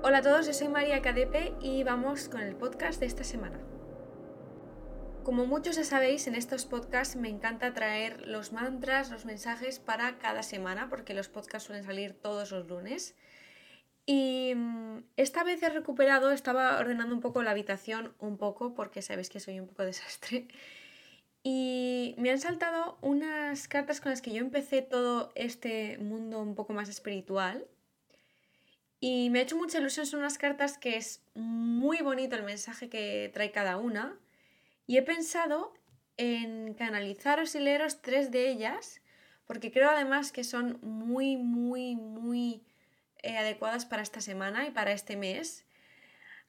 Hola a todos, yo soy María Cadepe y vamos con el podcast de esta semana. Como muchos ya sabéis, en estos podcasts me encanta traer los mantras, los mensajes para cada semana, porque los podcasts suelen salir todos los lunes. Y mm, esta vez he recuperado, estaba ordenando un poco la habitación, un poco, porque sabéis que soy un poco desastre. Y me han saltado unas cartas con las que yo empecé todo este mundo un poco más espiritual. Y me ha hecho mucha ilusión, son unas cartas que es muy bonito el mensaje que trae cada una. Y he pensado en canalizaros y leeros tres de ellas, porque creo además que son muy, muy, muy eh, adecuadas para esta semana y para este mes.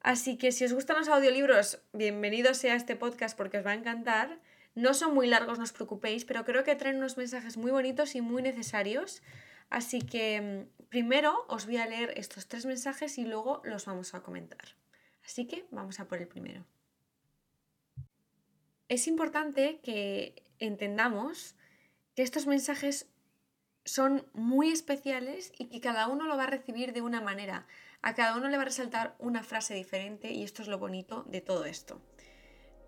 Así que si os gustan los audiolibros, bienvenidos sea este podcast porque os va a encantar. No son muy largos, no os preocupéis, pero creo que traen unos mensajes muy bonitos y muy necesarios. Así que mm, primero os voy a leer estos tres mensajes y luego los vamos a comentar. Así que vamos a por el primero es importante que entendamos que estos mensajes son muy especiales y que cada uno lo va a recibir de una manera. A cada uno le va a resaltar una frase diferente y esto es lo bonito de todo esto.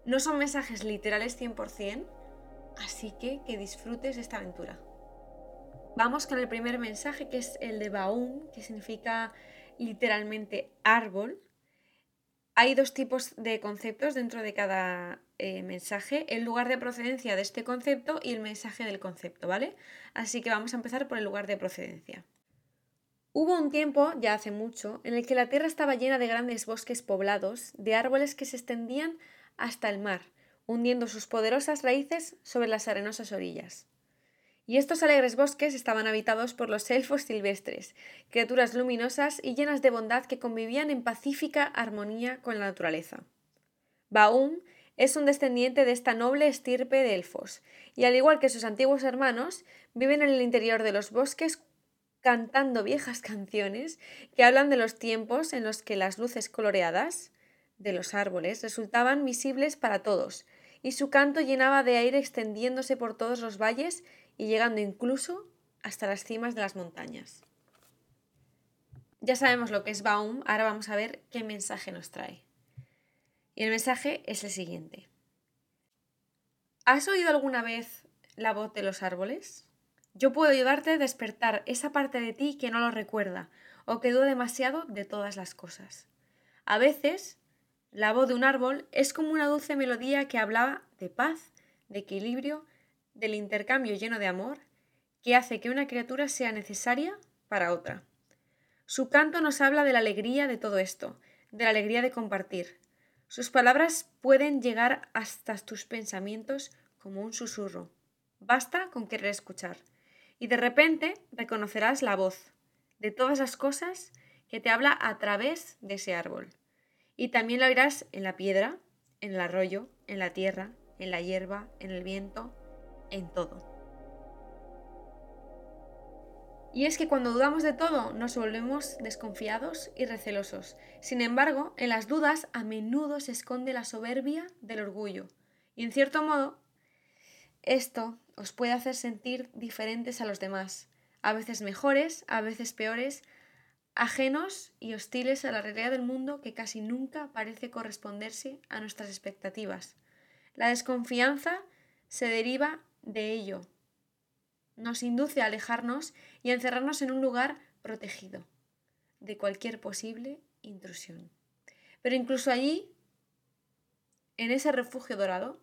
No son mensajes literales 100%, así que que disfrutes esta aventura. Vamos con el primer mensaje que es el de Baum, que significa literalmente árbol. Hay dos tipos de conceptos dentro de cada eh, mensaje, el lugar de procedencia de este concepto y el mensaje del concepto, ¿vale? Así que vamos a empezar por el lugar de procedencia. Hubo un tiempo, ya hace mucho, en el que la tierra estaba llena de grandes bosques poblados, de árboles que se extendían hasta el mar, hundiendo sus poderosas raíces sobre las arenosas orillas. Y estos alegres bosques estaban habitados por los elfos silvestres, criaturas luminosas y llenas de bondad que convivían en pacífica armonía con la naturaleza. Baum es un descendiente de esta noble estirpe de elfos, y al igual que sus antiguos hermanos, viven en el interior de los bosques cantando viejas canciones que hablan de los tiempos en los que las luces coloreadas de los árboles resultaban visibles para todos, y su canto llenaba de aire extendiéndose por todos los valles y llegando incluso hasta las cimas de las montañas. Ya sabemos lo que es Baum, ahora vamos a ver qué mensaje nos trae. Y el mensaje es el siguiente. ¿Has oído alguna vez la voz de los árboles? Yo puedo ayudarte a despertar esa parte de ti que no lo recuerda o que duda demasiado de todas las cosas. A veces, la voz de un árbol es como una dulce melodía que hablaba de paz, de equilibrio, del intercambio lleno de amor, que hace que una criatura sea necesaria para otra. Su canto nos habla de la alegría de todo esto, de la alegría de compartir, sus palabras pueden llegar hasta tus pensamientos como un susurro. Basta con querer escuchar. Y de repente reconocerás la voz de todas las cosas que te habla a través de ese árbol. Y también lo oirás en la piedra, en el arroyo, en la tierra, en la hierba, en el viento, en todo. Y es que cuando dudamos de todo nos volvemos desconfiados y recelosos. Sin embargo, en las dudas a menudo se esconde la soberbia del orgullo. Y en cierto modo, esto os puede hacer sentir diferentes a los demás, a veces mejores, a veces peores, ajenos y hostiles a la realidad del mundo que casi nunca parece corresponderse a nuestras expectativas. La desconfianza se deriva de ello, nos induce a alejarnos y a encerrarnos en un lugar protegido de cualquier posible intrusión. Pero incluso allí, en ese refugio dorado,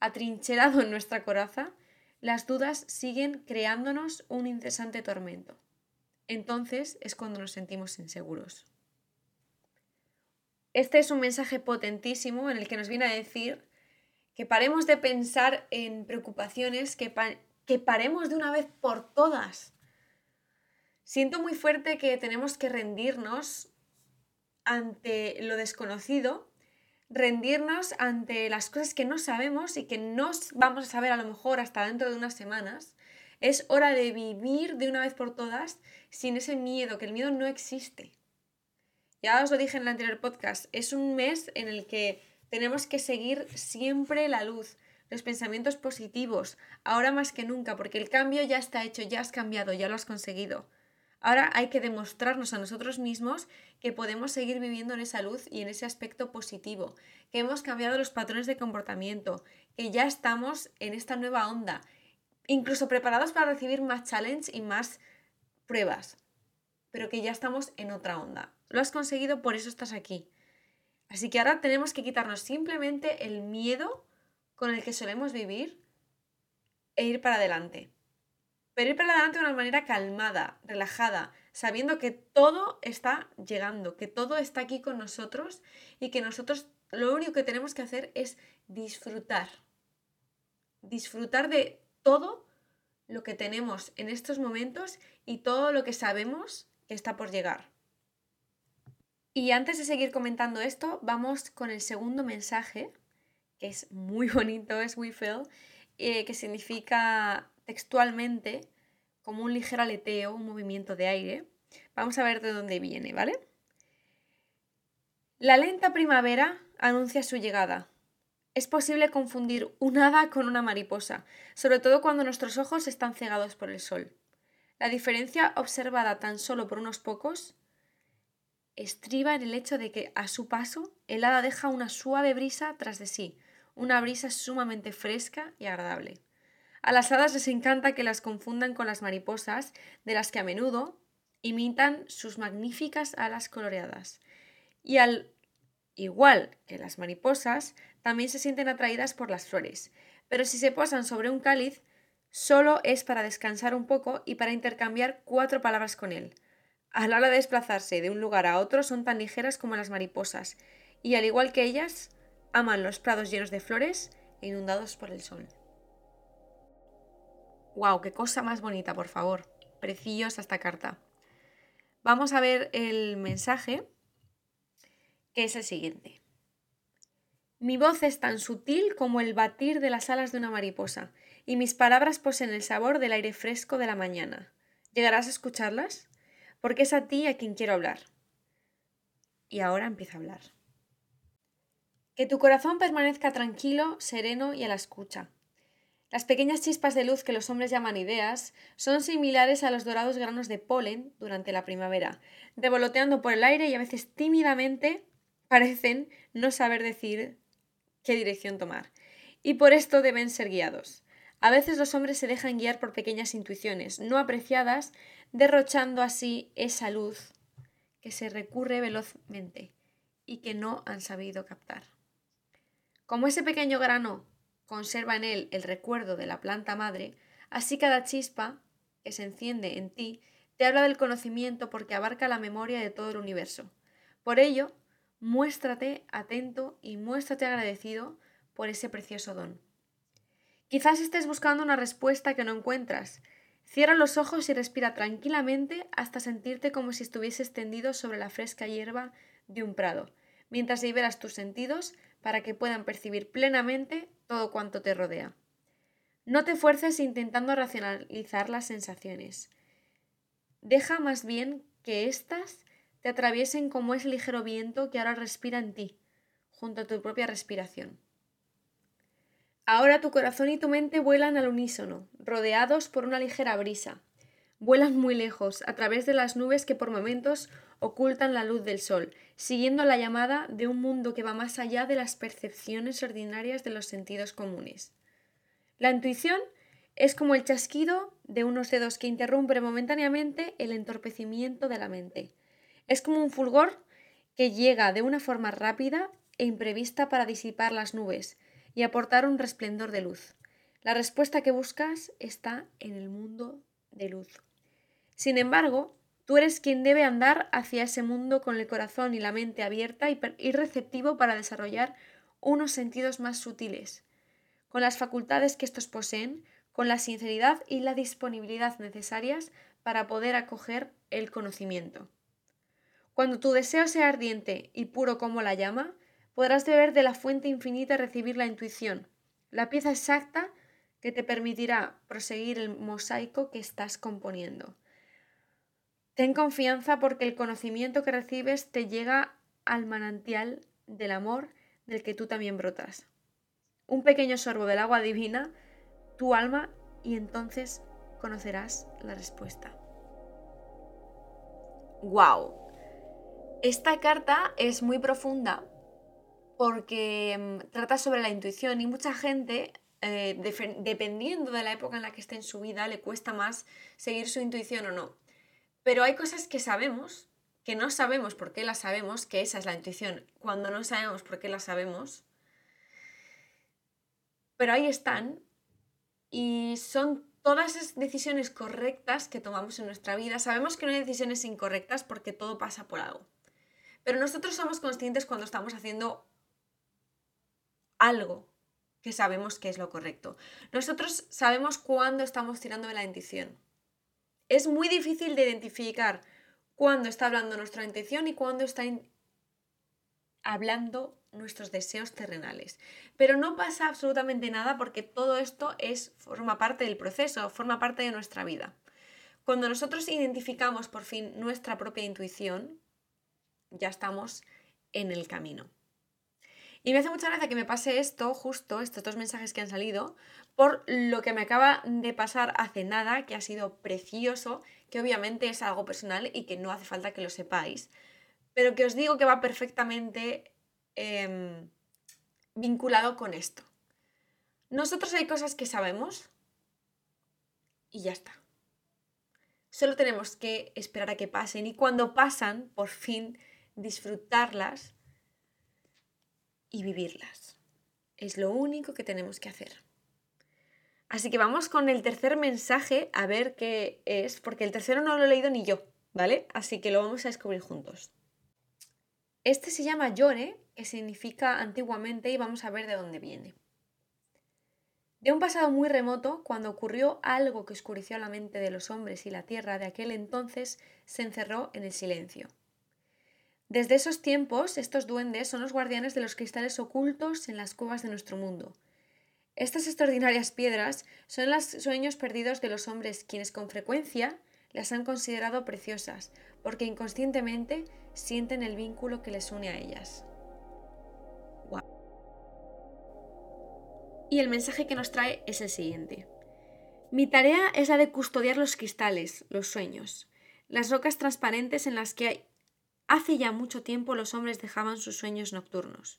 atrincherado en nuestra coraza, las dudas siguen creándonos un incesante tormento. Entonces es cuando nos sentimos inseguros. Este es un mensaje potentísimo en el que nos viene a decir que paremos de pensar en preocupaciones que, que paremos de una vez por todas. Siento muy fuerte que tenemos que rendirnos ante lo desconocido, rendirnos ante las cosas que no sabemos y que no vamos a saber a lo mejor hasta dentro de unas semanas. Es hora de vivir de una vez por todas sin ese miedo, que el miedo no existe. Ya os lo dije en el anterior podcast, es un mes en el que tenemos que seguir siempre la luz, los pensamientos positivos, ahora más que nunca, porque el cambio ya está hecho, ya has cambiado, ya lo has conseguido. Ahora hay que demostrarnos a nosotros mismos que podemos seguir viviendo en esa luz y en ese aspecto positivo, que hemos cambiado los patrones de comportamiento, que ya estamos en esta nueva onda, incluso preparados para recibir más challenge y más pruebas, pero que ya estamos en otra onda. Lo has conseguido, por eso estás aquí. Así que ahora tenemos que quitarnos simplemente el miedo con el que solemos vivir e ir para adelante. Pero ir para adelante de una manera calmada, relajada, sabiendo que todo está llegando, que todo está aquí con nosotros y que nosotros lo único que tenemos que hacer es disfrutar. Disfrutar de todo lo que tenemos en estos momentos y todo lo que sabemos que está por llegar. Y antes de seguir comentando esto, vamos con el segundo mensaje, que es muy bonito, es We Feel, eh, que significa textualmente como un ligero aleteo, un movimiento de aire. Vamos a ver de dónde viene, ¿vale? La lenta primavera anuncia su llegada. Es posible confundir un hada con una mariposa, sobre todo cuando nuestros ojos están cegados por el sol. La diferencia observada tan solo por unos pocos estriba en el hecho de que a su paso el hada deja una suave brisa tras de sí, una brisa sumamente fresca y agradable. A las hadas les encanta que las confundan con las mariposas, de las que a menudo imitan sus magníficas alas coloreadas. Y al igual que las mariposas, también se sienten atraídas por las flores, pero si se posan sobre un cáliz, solo es para descansar un poco y para intercambiar cuatro palabras con él. A la hora de desplazarse de un lugar a otro son tan ligeras como las mariposas, y al igual que ellas, aman los prados llenos de flores e inundados por el sol. ¡Wow! ¡Qué cosa más bonita, por favor! Preciosa esta carta. Vamos a ver el mensaje, que es el siguiente. Mi voz es tan sutil como el batir de las alas de una mariposa, y mis palabras poseen el sabor del aire fresco de la mañana. ¿Llegarás a escucharlas? Porque es a ti a quien quiero hablar. Y ahora empieza a hablar. Que tu corazón permanezca tranquilo, sereno y a la escucha. Las pequeñas chispas de luz que los hombres llaman ideas son similares a los dorados granos de polen durante la primavera, revoloteando por el aire y a veces tímidamente parecen no saber decir qué dirección tomar. Y por esto deben ser guiados. A veces los hombres se dejan guiar por pequeñas intuiciones no apreciadas derrochando así esa luz que se recurre velozmente y que no han sabido captar. Como ese pequeño grano conserva en él el recuerdo de la planta madre, así cada chispa que se enciende en ti te habla del conocimiento porque abarca la memoria de todo el universo. Por ello, muéstrate atento y muéstrate agradecido por ese precioso don. Quizás estés buscando una respuesta que no encuentras Cierra los ojos y respira tranquilamente hasta sentirte como si estuvieses tendido sobre la fresca hierba de un prado, mientras liberas tus sentidos para que puedan percibir plenamente todo cuanto te rodea. No te fuerces intentando racionalizar las sensaciones. Deja más bien que éstas te atraviesen como ese ligero viento que ahora respira en ti, junto a tu propia respiración. Ahora tu corazón y tu mente vuelan al unísono, rodeados por una ligera brisa. Vuelan muy lejos, a través de las nubes que por momentos ocultan la luz del sol, siguiendo la llamada de un mundo que va más allá de las percepciones ordinarias de los sentidos comunes. La intuición es como el chasquido de unos dedos que interrumpe momentáneamente el entorpecimiento de la mente. Es como un fulgor que llega de una forma rápida e imprevista para disipar las nubes, y aportar un resplendor de luz. La respuesta que buscas está en el mundo de luz. Sin embargo, tú eres quien debe andar hacia ese mundo con el corazón y la mente abierta y, receptivo para desarrollar unos sentidos más sutiles, con las facultades que estos poseen, con la sinceridad y la disponibilidad necesarias para poder acoger el conocimiento. Cuando tu deseo sea ardiente y puro como la llama, podrás beber de la fuente infinita y recibir la intuición, la pieza exacta que te permitirá proseguir el mosaico que estás componiendo. Ten confianza porque el conocimiento que recibes te llega al manantial del amor del que tú también brotas. Un pequeño sorbo del agua divina, tu alma, y entonces conocerás la respuesta. wow. Esta carta es muy profunda porque mm, trata sobre la intuición y mucha gente, eh, dependiendo de la época en la que esté en su vida, le cuesta más seguir su intuición o no. Pero hay cosas que sabemos, que no sabemos por qué las sabemos, que esa es la intuición. Cuando no sabemos por qué las sabemos, pero ahí están y son todas esas decisiones correctas que tomamos en nuestra vida. Sabemos que no hay decisiones incorrectas porque todo pasa por algo. Pero nosotros somos conscientes cuando estamos haciendo algo que sabemos que es lo correcto. Nosotros sabemos cuándo estamos tirando de la intuición. Es muy difícil de identificar cuándo está hablando nuestra intención y cuándo está hablando nuestros deseos terrenales. Pero no pasa absolutamente nada porque todo esto es, forma parte del proceso, forma parte de nuestra vida. Cuando nosotros identificamos por fin nuestra propia intuición, ya estamos en el camino. Y me hace mucha gracia que me pase esto, justo estos dos mensajes que han salido, por lo que me acaba de pasar hace nada, que ha sido precioso, que obviamente es algo personal y que no hace falta que lo sepáis, pero que os digo que va perfectamente em, vinculado con esto. Nosotros hay cosas que sabemos y ya está. Solo tenemos que esperar a que pasen y cuando pasan, por fin disfrutarlas y vivirlas. Es lo único que tenemos que hacer. Así que vamos con el tercer mensaje a ver qué es, porque el tercero no lo he leído ni yo, ¿vale? Así que lo vamos a descubrir juntos. Este se llama Yore, que significa antiguamente, y vamos a ver de dónde viene. De un pasado muy remoto, cuando ocurrió algo que oscureció la mente de los hombres y la tierra de aquel entonces, se encerró en el silencio. Desde esos tiempos, estos duendes son los guardianes de los cristales ocultos en las cuevas de nuestro mundo. Estas extraordinarias piedras son los sueños perdidos de los hombres quienes con frecuencia las han considerado preciosas, porque inconscientemente sienten el vínculo que les une a ellas. Y el mensaje que nos trae es el siguiente. Mi tarea es la de custodiar los cristales, los sueños, las rocas transparentes en las que hay Hace ya mucho tiempo los hombres dejaban sus sueños nocturnos.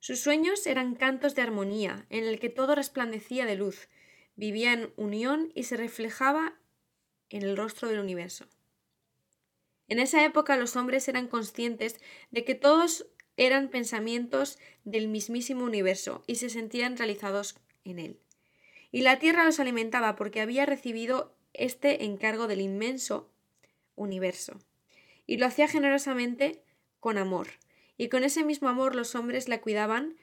Sus sueños eran cantos de armonía, en el que todo resplandecía de luz, vivía en unión y se reflejaba en el rostro del universo. En esa época los hombres eran conscientes de que todos eran pensamientos del mismísimo universo y se sentían realizados en él. Y la tierra los alimentaba porque había recibido este encargo del inmenso universo y lo hacía generosamente con amor, y con ese mismo amor los hombres la cuidaban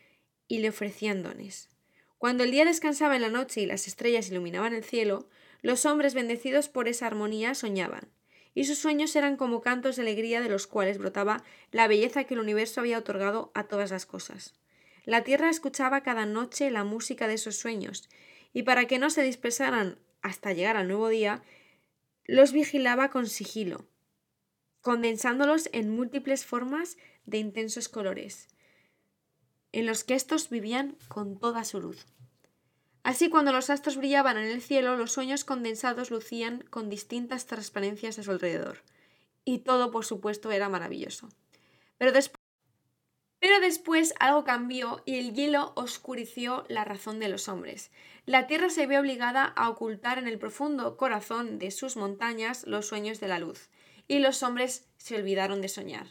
y le ofrecían dones. Cuando el día descansaba en la noche y las estrellas iluminaban el cielo, los hombres bendecidos por esa armonía soñaban, y sus sueños eran como cantos de alegría de los cuales brotaba la belleza que el universo había otorgado a todas las cosas. La tierra escuchaba cada noche la música de esos sueños, y para que no se dispersaran hasta llegar al nuevo día, los vigilaba con sigilo, condensándolos en múltiples formas de intensos colores, en los que éstos vivían con toda su luz. Así cuando los astros brillaban en el cielo, los sueños condensados lucían con distintas transparencias a su alrededor. Y todo, por supuesto, era maravilloso. Pero después, pero después algo cambió y el hielo oscureció la razón de los hombres. La tierra se vio obligada a ocultar en el profundo corazón de sus montañas los sueños de la luz y los hombres se olvidaron de soñar.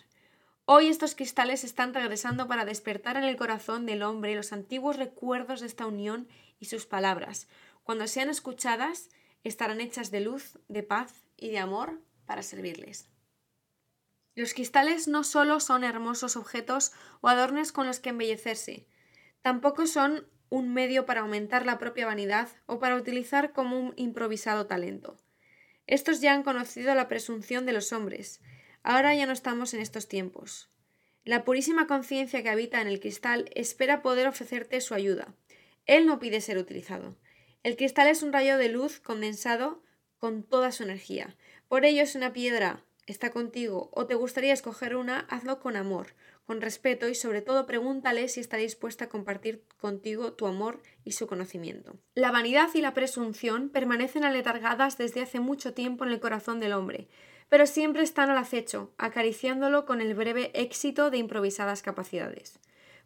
Hoy estos cristales están regresando para despertar en el corazón del hombre los antiguos recuerdos de esta unión y sus palabras. Cuando sean escuchadas, estarán hechas de luz, de paz y de amor para servirles. Los cristales no solo son hermosos objetos o adornos con los que embellecerse, tampoco son un medio para aumentar la propia vanidad o para utilizar como un improvisado talento. Estos ya han conocido la presunción de los hombres. Ahora ya no estamos en estos tiempos. La purísima conciencia que habita en el cristal espera poder ofrecerte su ayuda. Él no pide ser utilizado. El cristal es un rayo de luz condensado con toda su energía. Por ello es una piedra, está contigo, o te gustaría escoger una, hazlo con amor, con respeto y sobre todo pregúntale si está dispuesta a compartir contigo tu amor y su conocimiento. La vanidad y la presunción permanecen aletargadas desde hace mucho tiempo en el corazón del hombre, pero siempre están al acecho, acariciándolo con el breve éxito de improvisadas capacidades.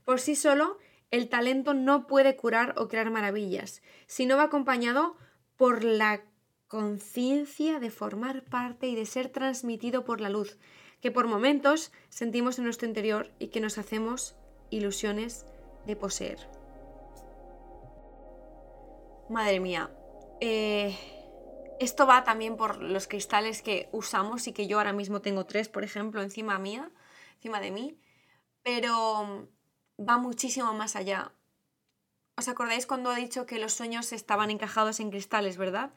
Por sí solo, el talento no puede curar o crear maravillas, si no va acompañado por la conciencia de formar parte y de ser transmitido por la luz, que por momentos sentimos en nuestro interior y que nos hacemos ilusiones de poseer. Madre mía, eh, esto va también por los cristales que usamos y que yo ahora mismo tengo tres, por ejemplo, encima mía, encima de mí, pero va muchísimo más allá. ¿Os acordáis cuando he dicho que los sueños estaban encajados en cristales, verdad?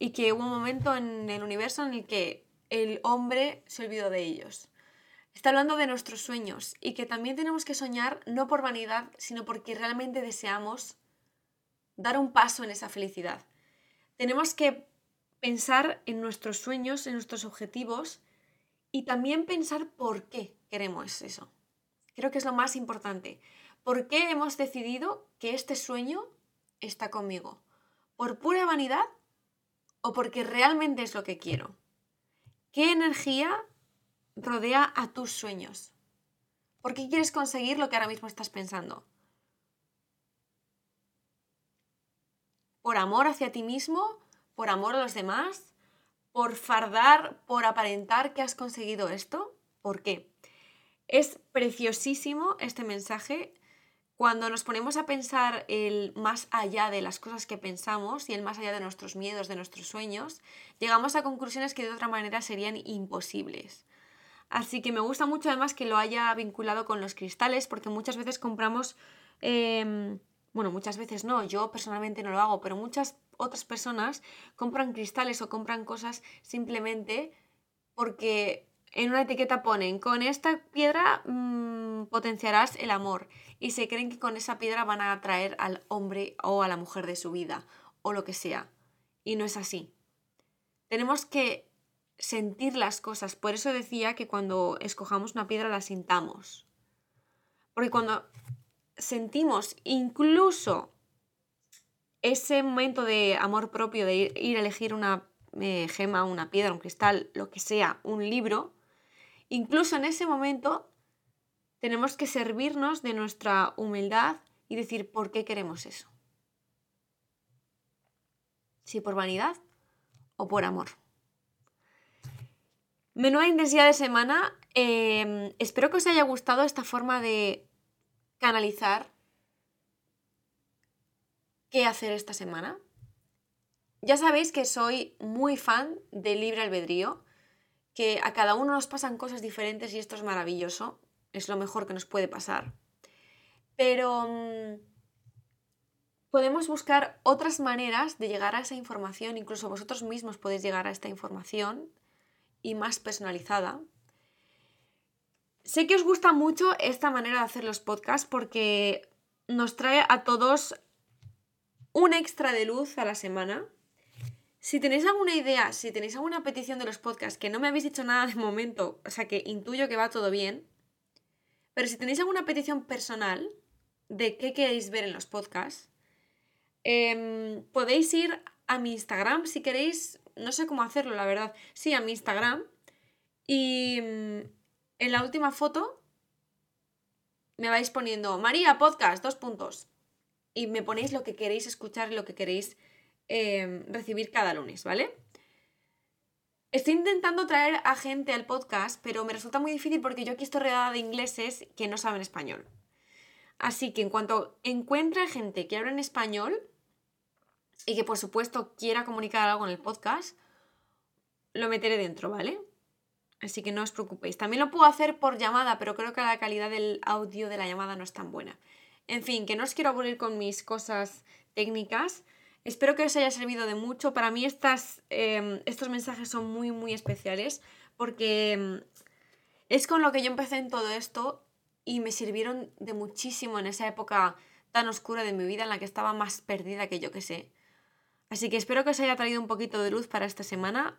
Y que hubo un momento en el universo en el que el hombre se olvidó de ellos. Está hablando de nuestros sueños y que también tenemos que soñar no por vanidad, sino porque realmente deseamos dar un paso en esa felicidad. Tenemos que pensar en nuestros sueños, en nuestros objetivos y también pensar por qué queremos eso. Creo que es lo más importante. ¿Por qué hemos decidido que este sueño está conmigo? ¿Por pura vanidad o porque realmente es lo que quiero? ¿Qué energía rodea a tus sueños? ¿Por qué quieres conseguir lo que ahora mismo estás pensando? ¿Por amor hacia ti mismo? ¿Por amor a los demás? ¿Por fardar, por aparentar que has conseguido esto? ¿Por qué? Es preciosísimo este mensaje cuando nos ponemos a pensar el más allá de las cosas que pensamos y el más allá de nuestros miedos, de nuestros sueños, llegamos a conclusiones que de otra manera serían imposibles. Así que me gusta mucho además que lo haya vinculado con los cristales, porque muchas veces compramos, em, bueno, muchas veces no, yo personalmente no lo hago, pero muchas otras personas compran cristales o compran cosas simplemente porque en una etiqueta ponen, con esta piedra mm, potenciarás el amor y se creen que con esa piedra van a atraer al hombre o a la mujer de su vida o lo que sea. Y no es así. Tenemos que sentir las cosas. Por eso decía que cuando escojamos una piedra la sintamos. Porque cuando sentimos incluso ese momento de amor propio, de ir, a elegir una eh, gema, una piedra, un cristal, lo que sea, un libro, Incluso en ese momento tenemos que servirnos de nuestra humildad y decir por qué queremos eso. Si por vanidad o por amor. Menuda intensidad de semana. Em, espero que os haya gustado esta forma de canalizar qué hacer esta semana. Ya sabéis que soy muy fan del libre albedrío que a cada uno nos pasan cosas diferentes y esto es maravilloso, es lo mejor que nos puede pasar. Pero mm, podemos buscar otras maneras de llegar a esa información, incluso vosotros mismos podéis llegar a esta información y más personalizada. Sé que os gusta mucho esta manera de hacer los podcasts porque nos trae a todos un extra de luz a la semana si tenéis alguna idea, si tenéis alguna petición de los podcasts, que no me habéis dicho nada de momento, o sea que intuyo que va todo bien, pero si tenéis alguna petición personal de qué queréis ver en los podcasts, em, podéis ir a mi Instagram si queréis, no sé cómo hacerlo, la verdad, sí, a mi Instagram. Y mm, en la última foto me vais poniendo María Podcast, dos puntos, y me ponéis lo que queréis escuchar y lo que queréis Em, recibir cada lunes, ¿vale? Estoy intentando traer a gente al podcast, pero me resulta muy difícil porque yo aquí estoy rodeada de ingleses que no saben español. Así que en cuanto encuentre gente que habla en español y que por supuesto quiera comunicar algo en el podcast, lo meteré dentro, ¿vale? Así que no os preocupéis. También lo puedo hacer por llamada, pero creo que la calidad del audio de la llamada no es tan buena. En fin, que no os quiero aburrir con mis cosas técnicas. Espero que os haya servido de mucho. Para mí estas, em, estos mensajes son muy, muy especiales porque em, es con lo que yo empecé en todo esto y me sirvieron de muchísimo en esa época tan oscura de mi vida en la que estaba más perdida que yo que sé. Así que espero que os haya traído un poquito de luz para esta semana.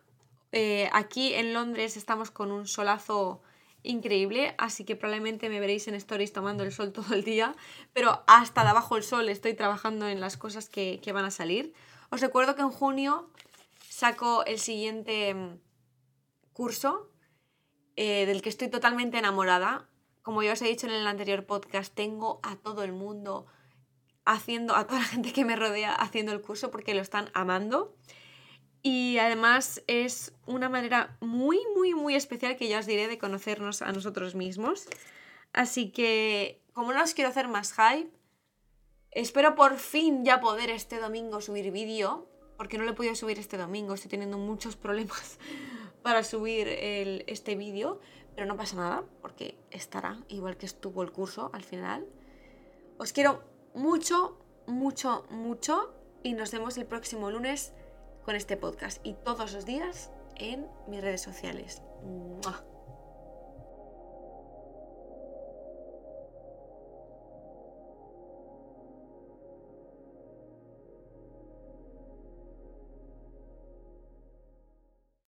Eh, aquí en Londres estamos con un solazo increíble, así que probablemente me veréis en stories tomando el sol todo el día, pero hasta de abajo el sol estoy trabajando en las cosas que, van a salir. Os recuerdo que en junio saco el siguiente mm, curso eh, del que estoy totalmente enamorada. Como ya os he dicho en el anterior podcast, tengo a todo el mundo haciendo, a toda la gente que me rodea haciendo el curso porque lo están amando. Y además es una manera muy, muy, muy especial que ya os diré de conocernos a nosotros mismos. Así que, como no os quiero hacer más hype, espero por fin ya poder este domingo subir vídeo, porque no lo he podido subir este domingo, estoy teniendo muchos problemas para subir este vídeo, pero no pasa nada, porque estará, igual que estuvo el curso al final. Os quiero mucho, mucho, mucho y nos vemos el próximo lunes con este podcast y todos los días en mis redes sociales.